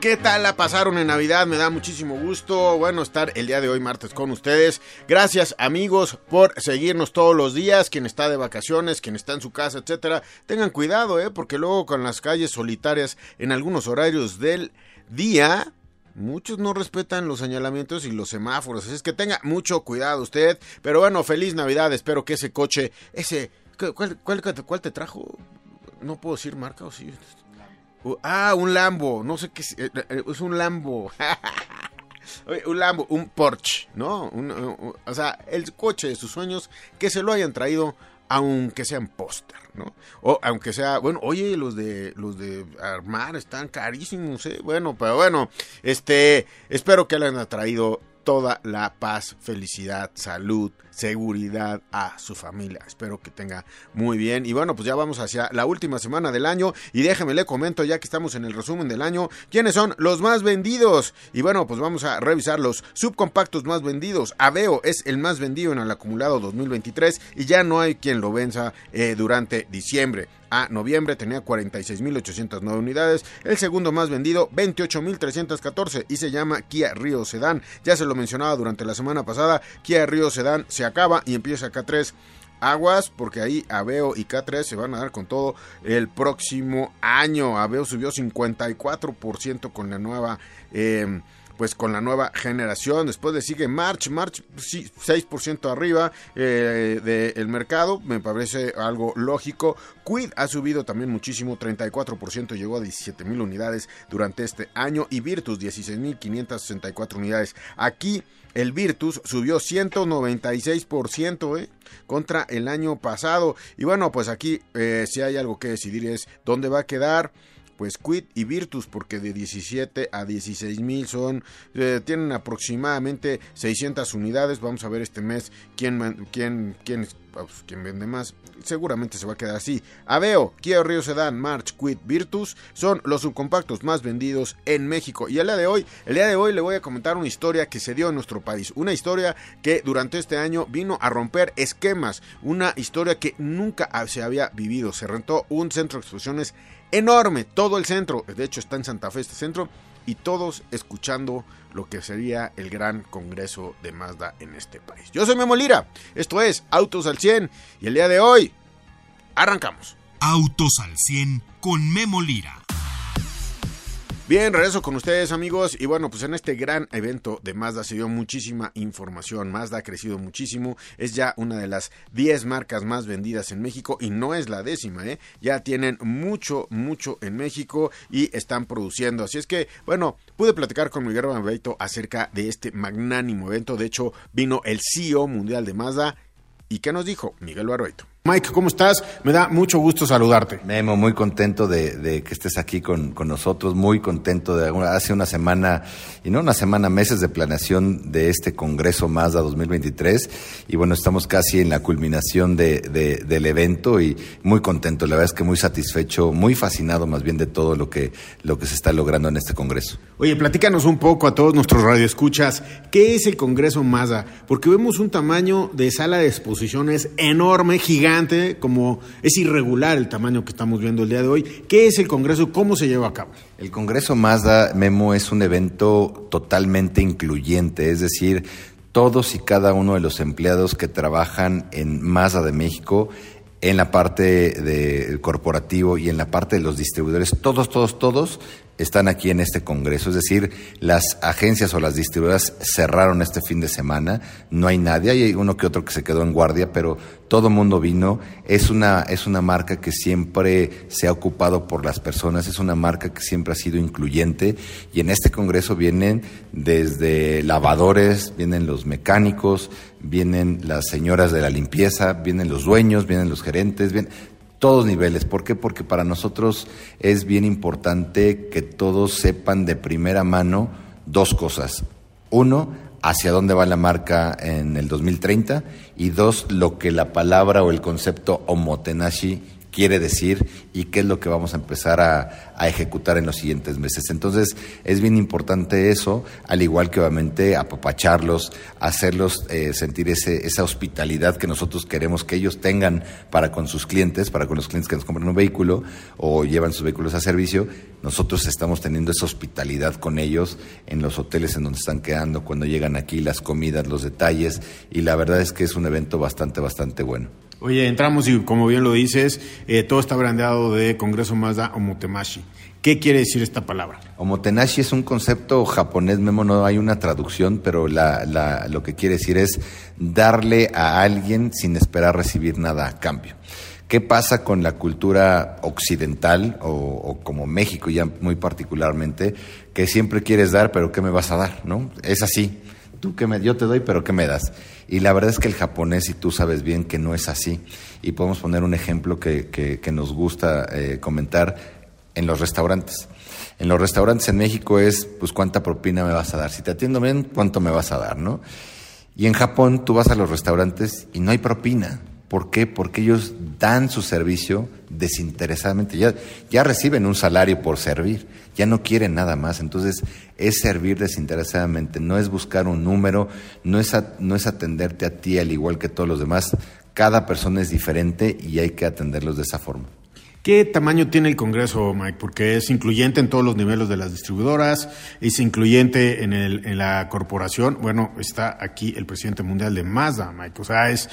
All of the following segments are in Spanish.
¿Qué tal la pasaron en Navidad? Me da muchísimo gusto, bueno, estar el día de hoy martes con ustedes. Gracias amigos por seguirnos todos los días, quien está de vacaciones, quien está en su casa, etcétera. Tengan cuidado, eh, porque luego con las calles solitarias en algunos horarios del día, Muchos no respetan los señalamientos y los semáforos, así es que tenga mucho cuidado usted. Pero bueno, feliz Navidad, espero que ese coche, ese, ¿cuál, cuál, te trajo? No puedo decir marca o sí. Ah, un Lambo, no sé qué es, eh, eh, es un Lambo. un Lambo, un Porsche, ¿no? o sea, el coche de sus sueños que se lo hayan traído aunque sean póster, ¿no? O aunque sea, bueno, oye, los de los de armar están carísimos, ¿eh? Bueno, pero bueno, este, espero que le hayan traído toda la paz, felicidad, salud, seguridad a su familia. Espero que tenga muy bien. Y bueno, pues ya vamos hacia la última semana del año. Y déjeme le comento, ya que estamos en el resumen del año, quiénes son los más vendidos. Y bueno, pues vamos a revisar los subcompactos más vendidos. Aveo es el más vendido en el acumulado 2023 y ya no hay quien lo venza eh, durante diciembre a noviembre tenía 46.809 unidades, el segundo más vendido 28.314 y se llama Kia Rio Sedan. Ya se lo mencionaba durante la semana pasada, Kia Rio Sedan se acaba y empieza K3 aguas porque ahí Aveo y K3 se van a dar con todo el próximo año. Aveo subió 54% con la nueva... Eh, pues con la nueva generación. Después le sigue March, March sí, 6% arriba eh, del mercado, me parece algo lógico. Quid ha subido también muchísimo, 34%, llegó a 17 mil unidades durante este año y Virtus 16.564 unidades. Aquí el Virtus subió 196% eh, contra el año pasado. Y bueno, pues aquí eh, si hay algo que decidir es dónde va a quedar pues Quid y Virtus, porque de 17 a 16 mil son, eh, tienen aproximadamente 600 unidades. Vamos a ver este mes quién, quién, quién, pues, quién vende más. Seguramente se va a quedar así. Aveo, Kia Río Sedan, March, Quid, Virtus son los subcompactos más vendidos en México. Y el día de hoy, el día de hoy le voy a comentar una historia que se dio en nuestro país. Una historia que durante este año vino a romper esquemas. Una historia que nunca se había vivido. Se rentó un centro de exposiciones enorme, todo el centro, de hecho está en Santa Fe este centro, y todos escuchando lo que sería el gran congreso de Mazda en este país. Yo soy Memo Lira, esto es Autos al 100, y el día de hoy arrancamos. Autos al 100 con Memo Lira. Bien, regreso con ustedes amigos y bueno, pues en este gran evento de Mazda se dio muchísima información, Mazda ha crecido muchísimo, es ya una de las 10 marcas más vendidas en México y no es la décima, ¿eh? ya tienen mucho, mucho en México y están produciendo, así es que bueno, pude platicar con Miguel Barbeito acerca de este magnánimo evento, de hecho vino el CEO mundial de Mazda y ¿qué nos dijo Miguel Barbeito? Mike, ¿cómo estás? Me da mucho gusto saludarte. Memo, muy contento de, que estés aquí con, nosotros, muy contento de hace una semana, y no una semana, meses de planeación de este Congreso Mazda 2023, y bueno, estamos casi en la culminación de, del evento y muy contento, la verdad es que muy satisfecho, muy fascinado más bien de todo lo que, lo que se está logrando en este Congreso. Oye, platícanos un poco a todos nuestros radioescuchas, ¿qué es el Congreso Mazda? Porque vemos un tamaño de sala de exposiciones enorme, gigante, como es irregular el tamaño que estamos viendo el día de hoy. ¿Qué es el Congreso? ¿Cómo se lleva a cabo? El Congreso Mazda, Memo, es un evento totalmente incluyente, es decir, todos y cada uno de los empleados que trabajan en Mazda de México en la parte del corporativo y en la parte de los distribuidores, todos, todos, todos están aquí en este Congreso. Es decir, las agencias o las distribuidoras cerraron este fin de semana, no hay nadie, hay uno que otro que se quedó en guardia, pero todo mundo vino. Es una, es una marca que siempre se ha ocupado por las personas, es una marca que siempre ha sido incluyente y en este Congreso vienen desde lavadores, vienen los mecánicos, vienen las señoras de la limpieza, vienen los dueños, vienen los gerentes, vienen todos niveles. ¿Por qué? Porque para nosotros es bien importante que todos sepan de primera mano dos cosas. Uno, hacia dónde va la marca en el 2030 y dos, lo que la palabra o el concepto omotenashi quiere decir y qué es lo que vamos a empezar a, ejecutar en los siguientes meses. Entonces, es bien importante eso, al igual que obviamente apapacharlos, hacerlos eh, sentir ese, esa hospitalidad que nosotros queremos que ellos tengan para con sus clientes, para con los clientes que nos compran un vehículo o llevan sus vehículos a servicio. Nosotros estamos teniendo esa hospitalidad con ellos en los hoteles en donde están quedando, cuando llegan aquí, las comidas, los detalles, y la verdad es que es un evento bastante, bastante bueno. Oye, entramos y como bien lo dices, eh, todo está brandeado de Congreso Mazda Omotemashi. ¿Qué quiere decir esta palabra? Omotenashi es un concepto japonés, Memo, no hay una traducción, pero la, lo que quiere decir es darle a alguien sin esperar recibir nada a cambio. ¿Qué pasa con la cultura occidental o, o, como México ya muy particularmente, que siempre quieres dar, pero ¿qué me vas a dar? ¿No? Es así tú que me, yo te doy, pero ¿qué me das? Y la verdad es que el japonés, y tú sabes bien que no es así, y podemos poner un ejemplo que, que, nos gusta eh, comentar en los restaurantes. En los restaurantes en México es, pues, ¿cuánta propina me vas a dar? Si te atiendo bien, ¿cuánto me vas a dar, no? Y en Japón tú vas a los restaurantes y no hay propina. ¿Por qué? Porque ellos dan su servicio desinteresadamente. Ya, reciben un salario por servir, ya no quieren nada más. Entonces, es servir desinteresadamente, no es buscar un número, no es, no es atenderte a ti al igual que todos los demás. Cada persona es diferente y hay que atenderlos de esa forma. ¿Qué tamaño tiene el Congreso, Mike? Porque es incluyente en todos los niveles de las distribuidoras, es incluyente en, el, en la corporación. Bueno, está aquí el presidente mundial de Mazda, Mike. O sea, es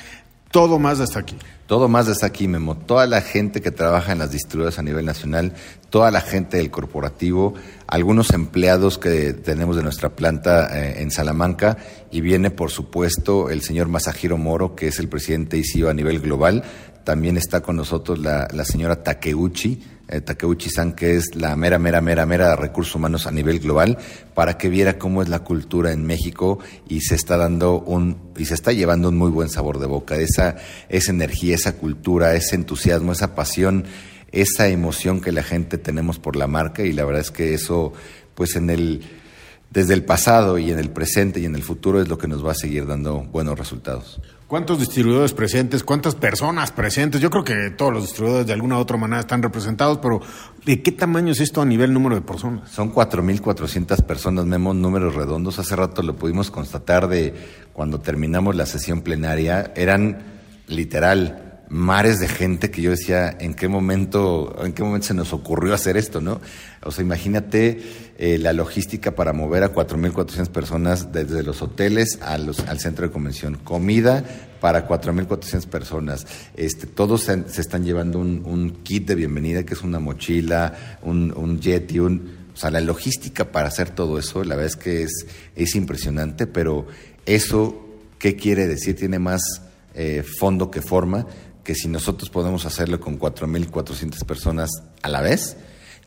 todo más hasta aquí. Todo más hasta aquí, Memo. Toda la gente que trabaja en las distribuidoras a nivel nacional, toda la gente del corporativo, algunos empleados que tenemos de nuestra planta eh, en Salamanca y viene, por supuesto, el señor Masahiro Moro, que es el presidente ICIO a nivel global. También está con nosotros la, la señora Takeuchi, eh, Takeuchi-san, que es la mera, mera, mera, mera de recursos humanos a nivel global, para que viera cómo es la cultura en México y se está dando un, y se está llevando un muy buen sabor de boca. Esa, esa energía, esa cultura, ese entusiasmo, esa pasión, esa emoción que la gente tenemos por la marca y la verdad es que eso, pues en el, desde el pasado y en el presente y en el futuro es lo que nos va a seguir dando buenos resultados. ¿Cuántos distribuidores presentes? ¿Cuántas personas presentes? Yo creo que todos los distribuidores de alguna u otra manera están representados, pero ¿de qué tamaño es esto a nivel número de personas? Son 4.400 personas, Memo, números redondos. Hace rato lo pudimos constatar de cuando terminamos la sesión plenaria. Eran literal mares de gente que yo decía, ¿en qué momento, en qué momento se nos ocurrió hacer esto, no? O sea, imagínate eh, la logística para mover a 4.400 personas desde los hoteles a los, al centro de convención, comida para 4.400 personas. Este, todos se, están llevando un, kit de bienvenida que es una mochila, un, un y un, o sea, la logística para hacer todo eso, la verdad es que es, es impresionante, pero eso, ¿qué quiere decir? Tiene más eh, fondo que forma que si nosotros podemos hacerlo con 4.400 personas a la vez,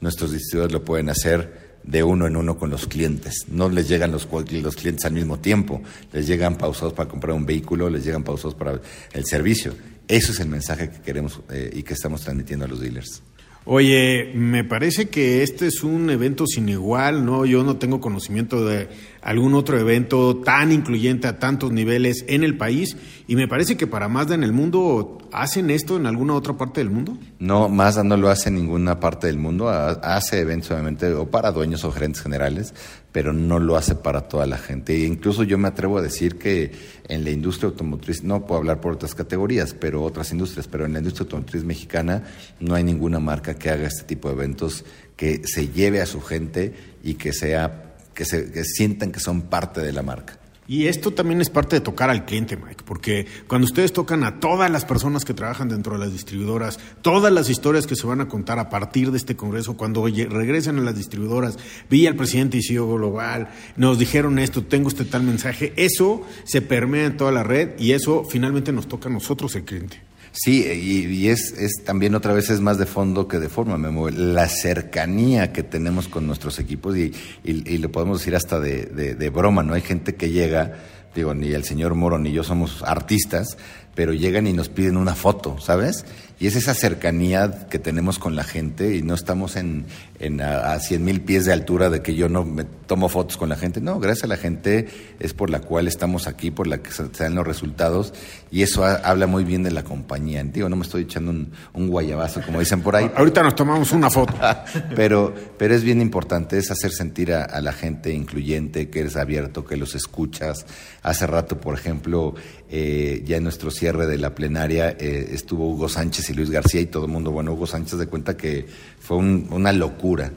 nuestros distribuidores lo pueden hacer de uno en uno con los clientes. No les llegan los, los clientes al mismo tiempo, les llegan pausados para comprar un vehículo, les llegan pausados para el servicio. Eso es el mensaje que queremos eh, y que estamos transmitiendo a los dealers. Oye, me parece que este es un evento sin igual, ¿no? Yo no tengo conocimiento de algún otro evento tan incluyente a tantos niveles en el país y me parece que para Mazda en el mundo, ¿hacen esto en alguna otra parte del mundo? No, Mazda no lo hace en ninguna parte del mundo, hace eventos obviamente o para dueños o gerentes generales, pero no lo hace para toda la gente. E incluso yo me atrevo a decir que en la industria automotriz, no puedo hablar por otras categorías, pero otras industrias, pero en la industria automotriz mexicana no hay ninguna marca que haga este tipo de eventos que se lleve a su gente y que sea que, se, sientan que son parte de la marca. Y esto también es parte de tocar al cliente, Mike, porque cuando ustedes tocan a todas las personas que trabajan dentro de las distribuidoras, todas las historias que se van a contar a partir de este congreso, cuando regresen a las distribuidoras, vi al presidente y CEO global, nos dijeron esto, tengo este tal mensaje, eso se permea en toda la red y eso finalmente nos toca a nosotros, el cliente. Sí, y, es, es, también otra vez es más de fondo que de forma, Memo. La cercanía que tenemos con nuestros equipos y, y, lo podemos decir hasta de, de, broma, ¿no? Hay gente que llega, digo, ni el señor Moro ni yo somos artistas, pero llegan y nos piden una foto, ¿sabes? Y es esa cercanía que tenemos con la gente y no estamos en, en a, a 100 mil pies de altura de que yo no me tomo fotos con la gente. No, gracias a la gente es por la cual estamos aquí, por la que se dan los resultados y eso ha- habla muy bien de la compañía. Digo, no me estoy echando un, un guayabazo, como dicen por ahí. Ahorita nos tomamos una foto. pero, pero es bien importante, es hacer sentir a, a la gente incluyente, que eres abierto, que los escuchas. Hace rato, por ejemplo, eh, ya en nuestro cierre de la plenaria eh, estuvo Hugo Sánchez y Luis García y todo el mundo, bueno, Hugo Sánchez de cuenta que fue un- una locura.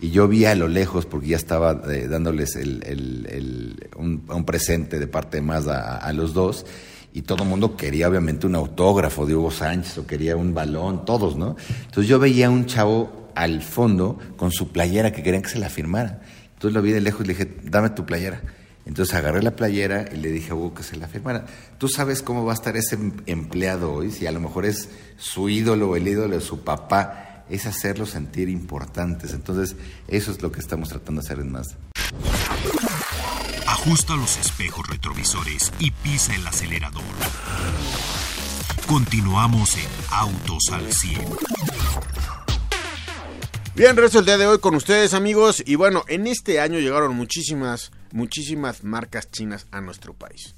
Y yo vi a lo lejos, porque ya estaba eh, dándoles el, un, presente de parte de más a, a los dos y todo el mundo quería obviamente un autógrafo de Hugo Sánchez o quería un balón, todos, ¿no? Entonces yo veía a un chavo al fondo con su playera que querían que se la firmara. Entonces lo vi de lejos y le dije, dame tu playera. Entonces agarré la playera y le dije a Hugo que se la firmara. Tú sabes cómo va a estar ese em- empleado hoy, si a lo mejor es su ídolo o el ídolo de su papá, es hacerlos sentir importantes. Entonces eso es lo que estamos tratando de hacer en más. Ajusta los espejos retrovisores y pisa el acelerador. Continuamos en Autos al 100. Bien, resto el día de hoy con ustedes amigos y bueno, en este año llegaron muchísimas, muchísimas marcas chinas a nuestro país.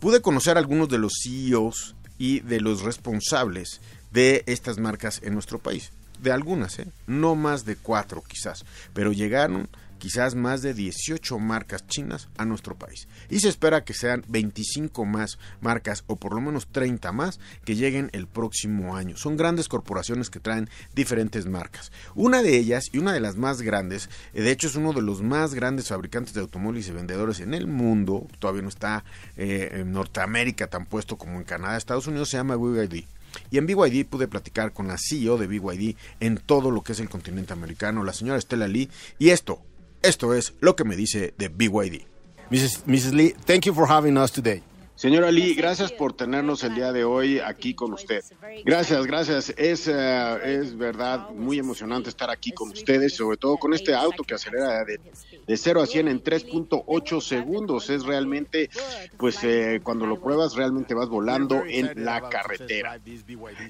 Pude conocer a algunos de los CEOs y de los responsables de estas marcas en nuestro país. De algunas, ¿eh? no más de cuatro quizás, pero llegaron quizás más de 18 marcas chinas a nuestro país. Y se espera que sean 25 más marcas o por lo menos 30 más que lleguen el próximo año. Son grandes corporaciones que traen diferentes marcas. Una de ellas y una de las más grandes, eh, de hecho es uno de los más grandes fabricantes de automóviles y vendedores en el mundo, todavía no está eh, en Norteamérica tan puesto como en Canadá, Estados Unidos, se llama BYD. Y en BYD pude platicar con la CEO de BYD en todo lo que es el continente americano, la señora Estela Lee, y esto, esto es lo que me dice de BYD. Mrs. Mrs. Lee, thank you for having us today. Señora Lee, gracias por tenernos el día de hoy aquí con usted. Gracias, gracias. Es, eh, es verdad muy emocionante estar aquí con ustedes, sobre todo con este auto que acelera de, de 0 a 100 en 3.8 segundos. Es realmente, pues eh, cuando lo pruebas, realmente vas volando en la carretera.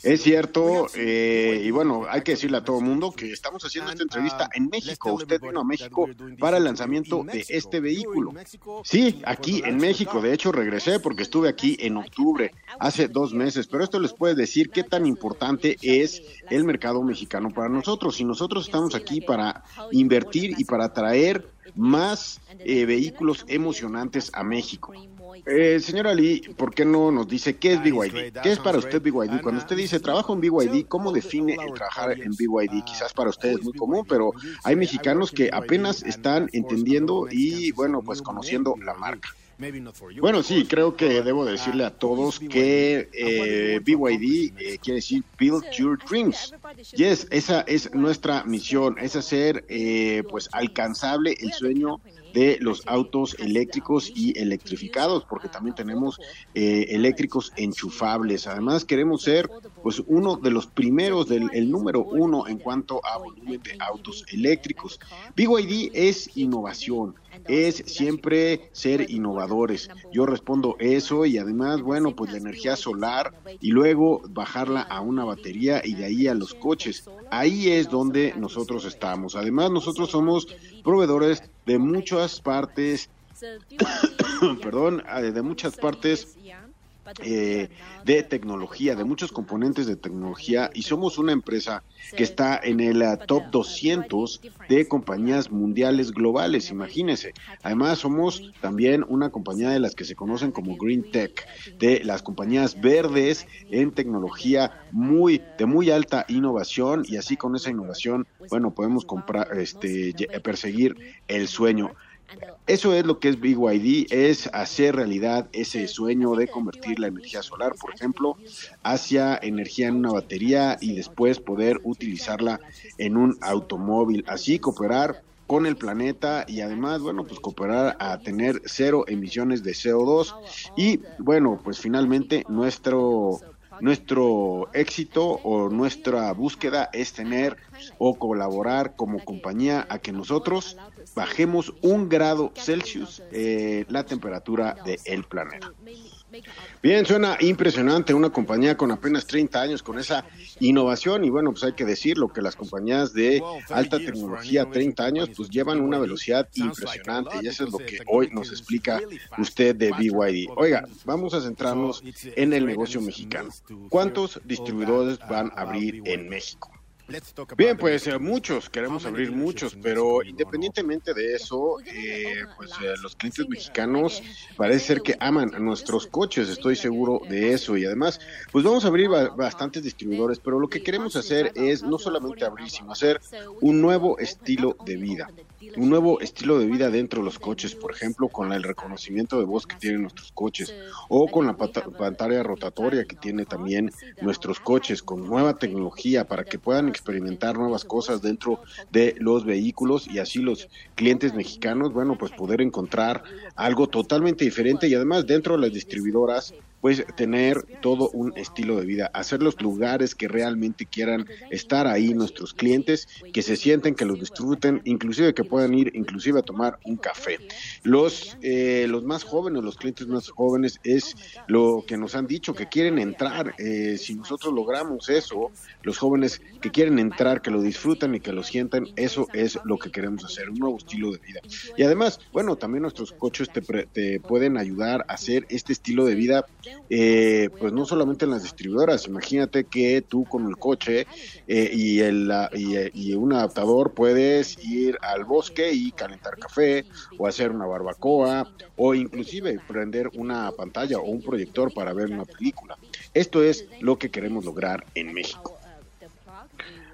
Es cierto, eh, y bueno, hay que decirle a todo el mundo que estamos haciendo esta entrevista en México. Usted vino a México para el lanzamiento de este vehículo. Sí, aquí en México. De hecho, regresé porque estuve aquí en octubre, hace dos meses. Pero esto les puede decir qué tan importante es el mercado mexicano para nosotros. Y nosotros estamos aquí para invertir y para traer más eh, vehículos emocionantes a México. Eh, señora Lee, ¿por qué no nos dice qué es BYD? ¿Qué es para usted BYD? Cuando usted dice trabajo en BYD, ¿cómo define el trabajar en BYD? Quizás para usted es muy común, pero hay mexicanos que apenas están entendiendo y, bueno, pues conociendo la marca. Bueno, sí, creo que debo decirle a todos que eh, BYD eh, quiere decir Build Your Dreams. Yes, esa es nuestra misión, es hacer eh, pues alcanzable el sueño de los autos eléctricos y electrificados, porque también tenemos eh, eléctricos enchufables. Además, queremos ser pues uno de los primeros, del el número uno en cuanto a volumen de autos eléctricos. BYD es innovación, es siempre ser innovadores. Yo respondo eso y además, bueno, pues la energía solar y luego bajarla a una batería y de ahí a los coches. Ahí es donde nosotros estamos. Además, nosotros somos proveedores de muchas partes, perdón, eh, de muchas partes eh, de tecnología, de muchos componentes de tecnología y somos una empresa que está en el uh, top 200 de compañías mundiales globales, imagínense. Además somos también una compañía de las que se conocen como Green Tech, de las compañías verdes en tecnología muy de muy alta innovación y así con esa innovación, bueno, podemos comprar este perseguir el sueño. Eso es lo que es BYD, es hacer realidad ese sueño de convertir la energía solar, por ejemplo, hacia energía en una batería y después poder utilizarla en un automóvil. Así cooperar con el planeta y además, bueno, pues cooperar a tener cero emisiones de CO2 y, bueno, pues finalmente nuestro nuestro éxito o nuestra búsqueda es tener o colaborar como compañía a que nosotros bajemos un grado Celsius eh, la temperatura del planeta. Bien, suena impresionante una compañía con apenas 30 años con esa innovación y bueno, pues hay que decirlo que las compañías de alta tecnología 30 años pues llevan una velocidad impresionante y eso es lo que hoy nos explica usted de BYD. Oiga, vamos a centrarnos en el negocio mexicano. ¿Cuántos distribuidores van a abrir en México? Bien, pues muchos, queremos abrir muchos, pero independientemente de eso, eh, pues eh, los clientes mexicanos parece ser que aman nuestros coches, estoy seguro de eso, y además, pues vamos a abrir bastantes distribuidores, pero lo que queremos hacer es no solamente abrir, sino hacer un nuevo estilo de vida un nuevo estilo de vida dentro de los coches, por ejemplo, con el reconocimiento de voz que tienen nuestros coches o con la pantalla rotatoria que tiene también nuestros coches, con nueva tecnología para que puedan experimentar nuevas cosas dentro de los vehículos y así los clientes mexicanos, bueno, pues poder encontrar algo totalmente diferente y además dentro de las distribuidoras pues tener todo un estilo de vida, hacer los lugares que realmente quieran estar ahí nuestros clientes, que se sienten, que los disfruten, inclusive que puedan ir inclusive a tomar un café. Los, eh, los más jóvenes, los clientes más jóvenes es lo que nos han dicho, que quieren entrar, eh, si nosotros logramos eso, los jóvenes que quieren entrar, que lo disfrutan y que lo sientan, eso es lo que queremos hacer, un nuevo estilo de vida. Y además, bueno, también nuestros coches te, te pueden ayudar a hacer este estilo de vida eh, pues no solamente en las distribuidoras, imagínate que tú con el coche eh, y, el, y, un adaptador puedes ir al bosque y calentar café o hacer una barbacoa o inclusive prender una pantalla o un proyector para ver una película. Esto es lo que queremos lograr en México.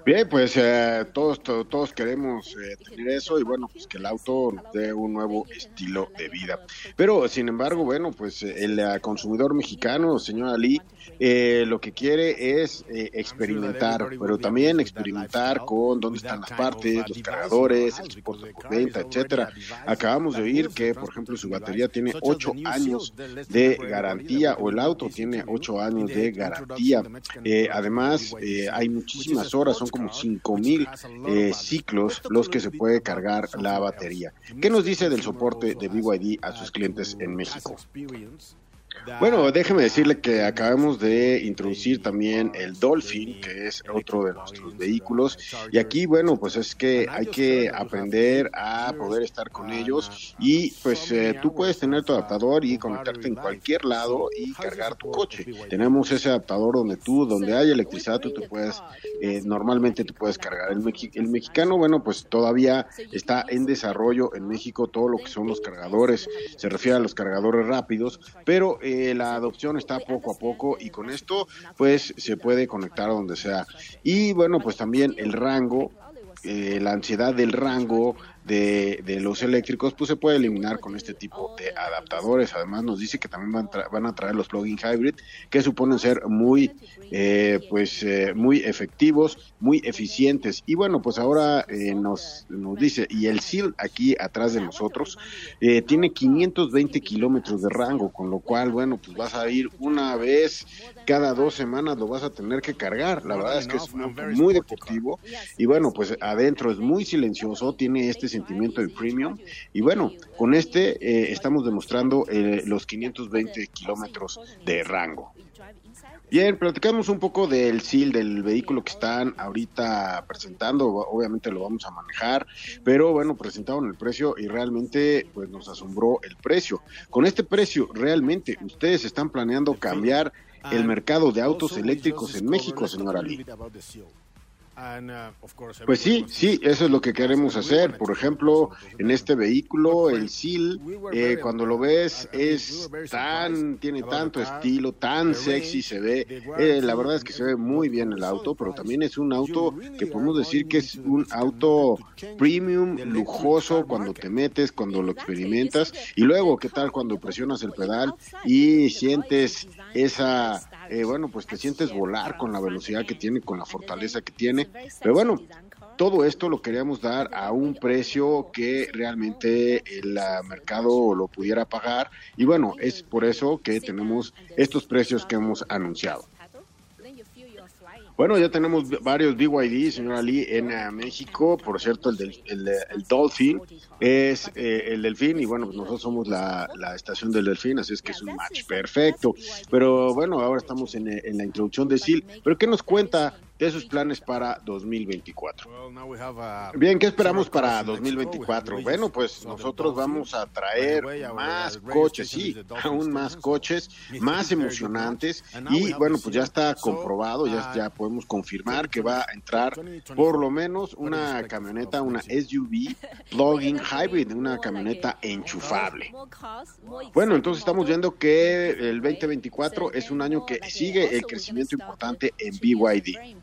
Bien, pues eh, todos, todos, queremos eh, tener eso y bueno, pues que el auto nos dé un nuevo estilo de vida. Pero sin embargo, bueno, pues el eh, consumidor mexicano, señor Ali, lo que quiere es experimentar, pero también experimentar con dónde están las partes, los cargadores, el soporte por venta, etcétera. Acabamos de oír que, por ejemplo, su batería tiene ocho años de garantía o el auto tiene ocho años de garantía. además, hay muchísimas horas, son como 5000 eh, ciclos los que se puede cargar la batería. ¿Qué nos dice del soporte de BYD a sus clientes en México? Bueno, déjeme decirle que acabamos de introducir también el Dolphin, que es otro de nuestros vehículos. Y aquí, bueno, pues es que hay que aprender a poder estar con ellos. Y pues eh, tú puedes tener tu adaptador y conectarte en cualquier lado y cargar tu coche. Tenemos ese adaptador donde tú, donde hay electricidad, tú te puedes, eh, normalmente tú puedes cargar. El, el mexicano, bueno, pues todavía está en desarrollo en México todo lo que son los cargadores. Se refiere a los cargadores rápidos, pero eh, la adopción está poco a poco y con esto pues se puede conectar donde sea. Y bueno, pues también el rango, eh, la ansiedad del rango de, de, los eléctricos, pues se puede eliminar con este tipo de adaptadores. Además nos dice que también van, van a traer los plugin hybrid, que suponen ser muy, eh, pues, eh, muy efectivos, muy eficientes. Y bueno, pues ahora eh, nos, nos dice, y el SEAL aquí atrás de nosotros tiene 520 kilómetros de rango, con lo cual, bueno, pues vas a ir una vez cada dos semanas, lo vas a tener que cargar. La verdad es que es muy deportivo. Y bueno, pues adentro es muy silencioso, tiene este sentimiento de premium. Y bueno, con este eh, estamos demostrando eh, los 520 kilómetros de rango. Bien, platicamos un poco del SIL, del vehículo que están ahorita presentando, obviamente lo vamos a manejar, pero bueno, presentaron el precio y realmente pues nos asombró el precio. Con este precio, realmente ustedes están planeando cambiar el mercado de autos eléctricos en México, señora Lee. Uh, pues sí, sí, eso es lo que queremos hacer. Por ejemplo, en este vehículo, el SIL, eh, cuando lo ves, es tan, tiene tanto estilo, tan sexy se ve. Eh, la verdad es que se ve muy bien el auto, pero también es un auto que podemos decir que es un auto premium, lujoso, cuando te metes, cuando lo experimentas. Y luego, ¿qué tal cuando presionas el pedal y sientes esa eh, bueno, pues te sientes volar con la velocidad que tiene, con la fortaleza que tiene. Pero bueno, todo esto lo queríamos dar a un precio que realmente el mercado lo pudiera pagar. Y bueno, es por eso que tenemos estos precios que hemos anunciado. Bueno, ya tenemos varios BYD, señora Lee, en eh, México. Por cierto, el, del, el, el Dolphin es eh, el Delfín y bueno, pues nosotros somos la, la, estación del Delfín, así es que es un match perfecto. Pero bueno, ahora estamos en, en la introducción de SIL. ¿Pero qué nos cuenta de sus planes para 2024. Bien, ¿qué esperamos para 2024? Bueno, pues nosotros vamos a traer más coches, sí, aún más coches, más emocionantes. Y bueno, pues ya está comprobado, ya, ya podemos confirmar que va a entrar por lo menos una camioneta, una SUV plug-in hybrid, una camioneta enchufable. Bueno, entonces estamos viendo que el 2024 es un año que sigue el crecimiento importante en BYD.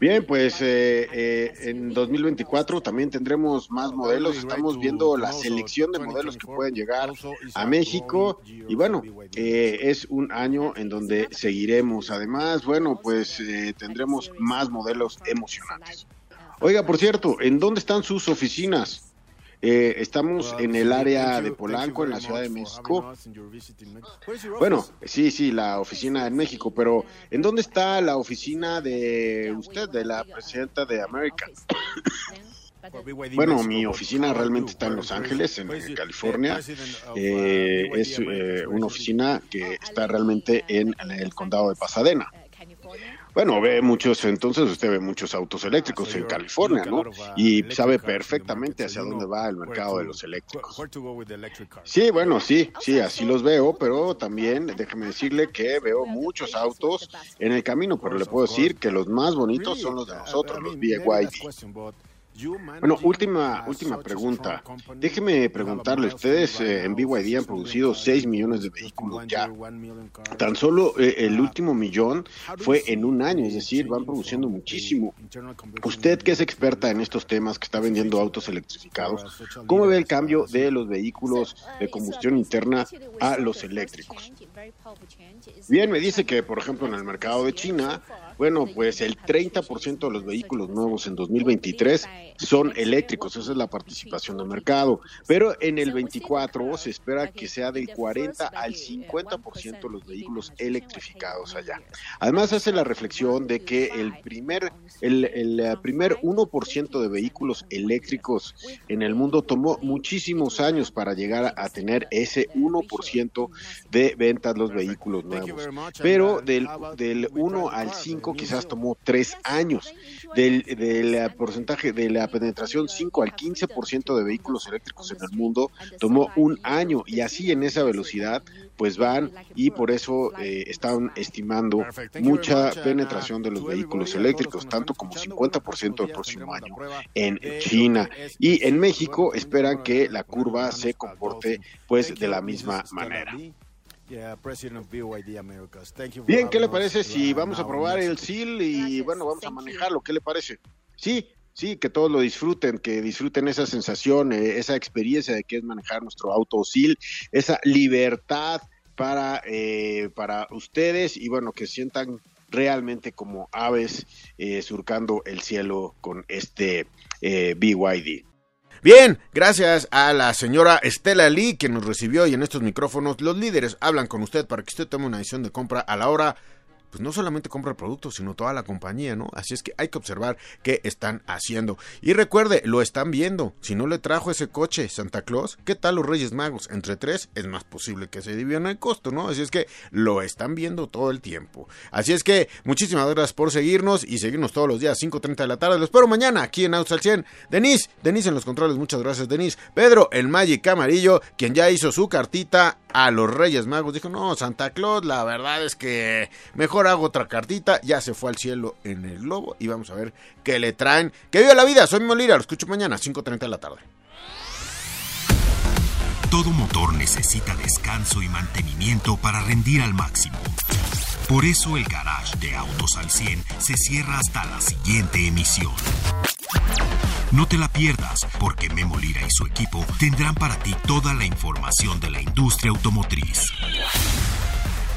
Bien, pues eh, eh, en 2024 también tendremos más modelos. Estamos viendo la selección de modelos que pueden llegar a México y bueno, eh, es un año en donde seguiremos. Además, bueno, pues tendremos más modelos emocionantes. Oiga, por cierto, ¿en dónde están sus oficinas? Eh, estamos en el área de Polanco, en la Ciudad de México. Bueno, sí, sí, la oficina en México, pero ¿en dónde está la oficina de usted, de la presidenta de América? Bueno, mi oficina realmente está en Los Ángeles, en California. Eh, es eh, una oficina que está realmente en el condado de Pasadena. Bueno, ve muchos, entonces usted ve muchos autos eléctricos en California, ¿no? Y sabe perfectamente hacia dónde va el mercado de los eléctricos. Sí, bueno, sí, sí, así los veo, pero también déjeme decirle que veo muchos autos en el camino, pero le puedo decir que los más bonitos son los de nosotros, los BYD. Bueno, última, última pregunta. Déjeme preguntarle, ustedes eh, en BYD han producido 6 millones de vehículos ya. Tan solo eh, el último millón fue en un año, es decir, van produciendo muchísimo. Usted que es experta en estos temas, que está vendiendo autos electrificados, ¿cómo ve el cambio de los vehículos de combustión interna a los eléctricos? Bien, me dice que, por ejemplo, en el mercado de China, bueno, pues el 30% de los vehículos nuevos en 2023 son eléctricos, esa es la participación del mercado, pero en el 24 se espera que sea del 40 al 50% de los vehículos electrificados allá. Además hace la reflexión de que el primer el, el eh, primer 1% de vehículos eléctricos en el mundo tomó muchísimos años para llegar a tener ese 1% de ventas los vehículos nuevos. Pero del, del 1 al 5 quizás tomó 3 años. Del, del eh, porcentaje de la penetración 5 al 15% de vehículos eléctricos en el mundo tomó un año y así en esa velocidad pues van y por eso eh, están estimando mucha penetración de los vehículos eléctricos, tanto como 50% el próximo año en China. Y en México esperan que la curva se comporte pues de la misma manera. Bien, ¿qué le parece si vamos a probar el SIL y bueno, vamos a manejarlo? ¿Qué le parece? Sí, sí, que todos lo disfruten, que disfruten esa sensación, eh, esa experiencia de que es manejar nuestro auto SIL, esa libertad para, eh, para ustedes y bueno, que sientan realmente como aves eh, surcando el cielo con este BYD. Bien, gracias a la señora Estela Lee que nos recibió y en estos micrófonos los líderes hablan con usted para que usted tome una decisión de compra a la hora pues no solamente compra el producto, sino toda la compañía, ¿no? Así es que hay que observar qué están haciendo. Y recuerde, lo están viendo. Si no le trajo ese coche Santa Claus, ¿qué tal los Reyes Magos? Entre tres es más posible que se dividan el costo, ¿no? Así es que lo están viendo todo el tiempo. Así es que muchísimas gracias por seguirnos y seguirnos todos los días 5.30 de la tarde. Lo espero mañana aquí en Autos al 100. Denise, Denise en los controles, muchas gracias Denise. Pedro, el Magic Amarillo, quien ya hizo su cartita a los Reyes Magos, dijo, no, Santa Claus, la verdad es que mejor hago otra cartita. Ya se fue al cielo en el globo y vamos a ver qué le traen. Que viva la vida, soy Molira, lo escucho mañana, 5.30 de la tarde. Todo motor necesita descanso y mantenimiento para rendir al máximo. Por eso el garage de Autos al 100 se cierra hasta la siguiente emisión. No te la pierdas, porque Memo Lira y su equipo tendrán para ti toda la información de la industria automotriz.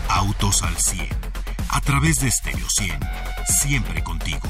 Autos al 100 a través de Stereo 100, siempre contigo.